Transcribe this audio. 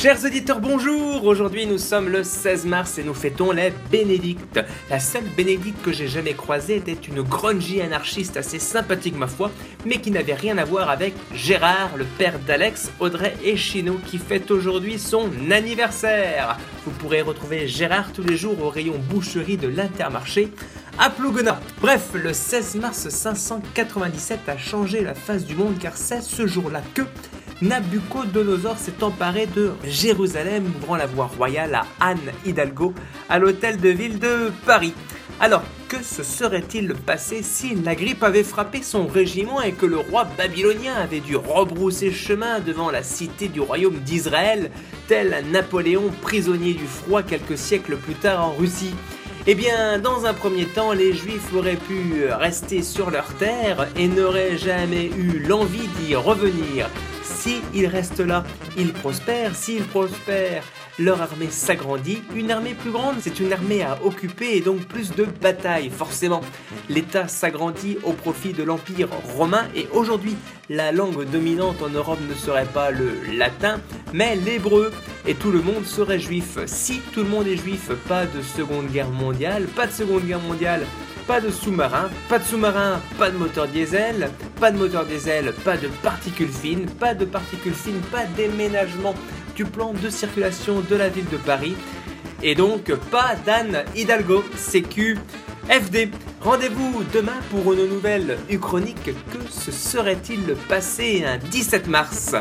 Chers auditeurs, bonjour Aujourd'hui nous sommes le 16 mars et nous fêtons les Bénédictes. La seule Bénédicte que j'ai jamais croisée était une grungy anarchiste assez sympathique ma foi, mais qui n'avait rien à voir avec Gérard, le père d'Alex, Audrey et Chino, qui fête aujourd'hui son anniversaire. Vous pourrez retrouver Gérard tous les jours au rayon boucherie de l'Intermarché à Plougona. Bref, le 16 mars 597 a changé la face du monde car c'est ce jour-là que Nabucodonosor s'est emparé de Jérusalem, ouvrant la voie royale à Anne Hidalgo, à l'hôtel de ville de Paris. Alors, que se serait-il passé si la grippe avait frappé son régiment et que le roi babylonien avait dû rebrousser chemin devant la cité du royaume d'Israël, tel Napoléon prisonnier du froid quelques siècles plus tard en Russie? Eh bien, dans un premier temps, les Juifs auraient pu rester sur leur terre et n'auraient jamais eu l'envie d'y revenir. S'ils restent là, ils prospèrent. S'ils prospèrent, leur armée s'agrandit. Une armée plus grande, c'est une armée à occuper et donc plus de batailles, forcément. L'État s'agrandit au profit de l'Empire romain et aujourd'hui, la langue dominante en Europe ne serait pas le latin, mais l'hébreu. Et tout le monde serait juif. Si tout le monde est juif, pas de Seconde Guerre mondiale, pas de Seconde Guerre mondiale, pas de sous-marin, pas de sous-marin, pas de moteur diesel, pas de moteur diesel, pas de particules fines, pas de particules fines, pas déménagement du plan de circulation de la ville de Paris. Et donc pas d'Anne Hidalgo, CQ, FD. Rendez-vous demain pour une nouvelle Uchronique. Que se serait-il passé un 17 mars?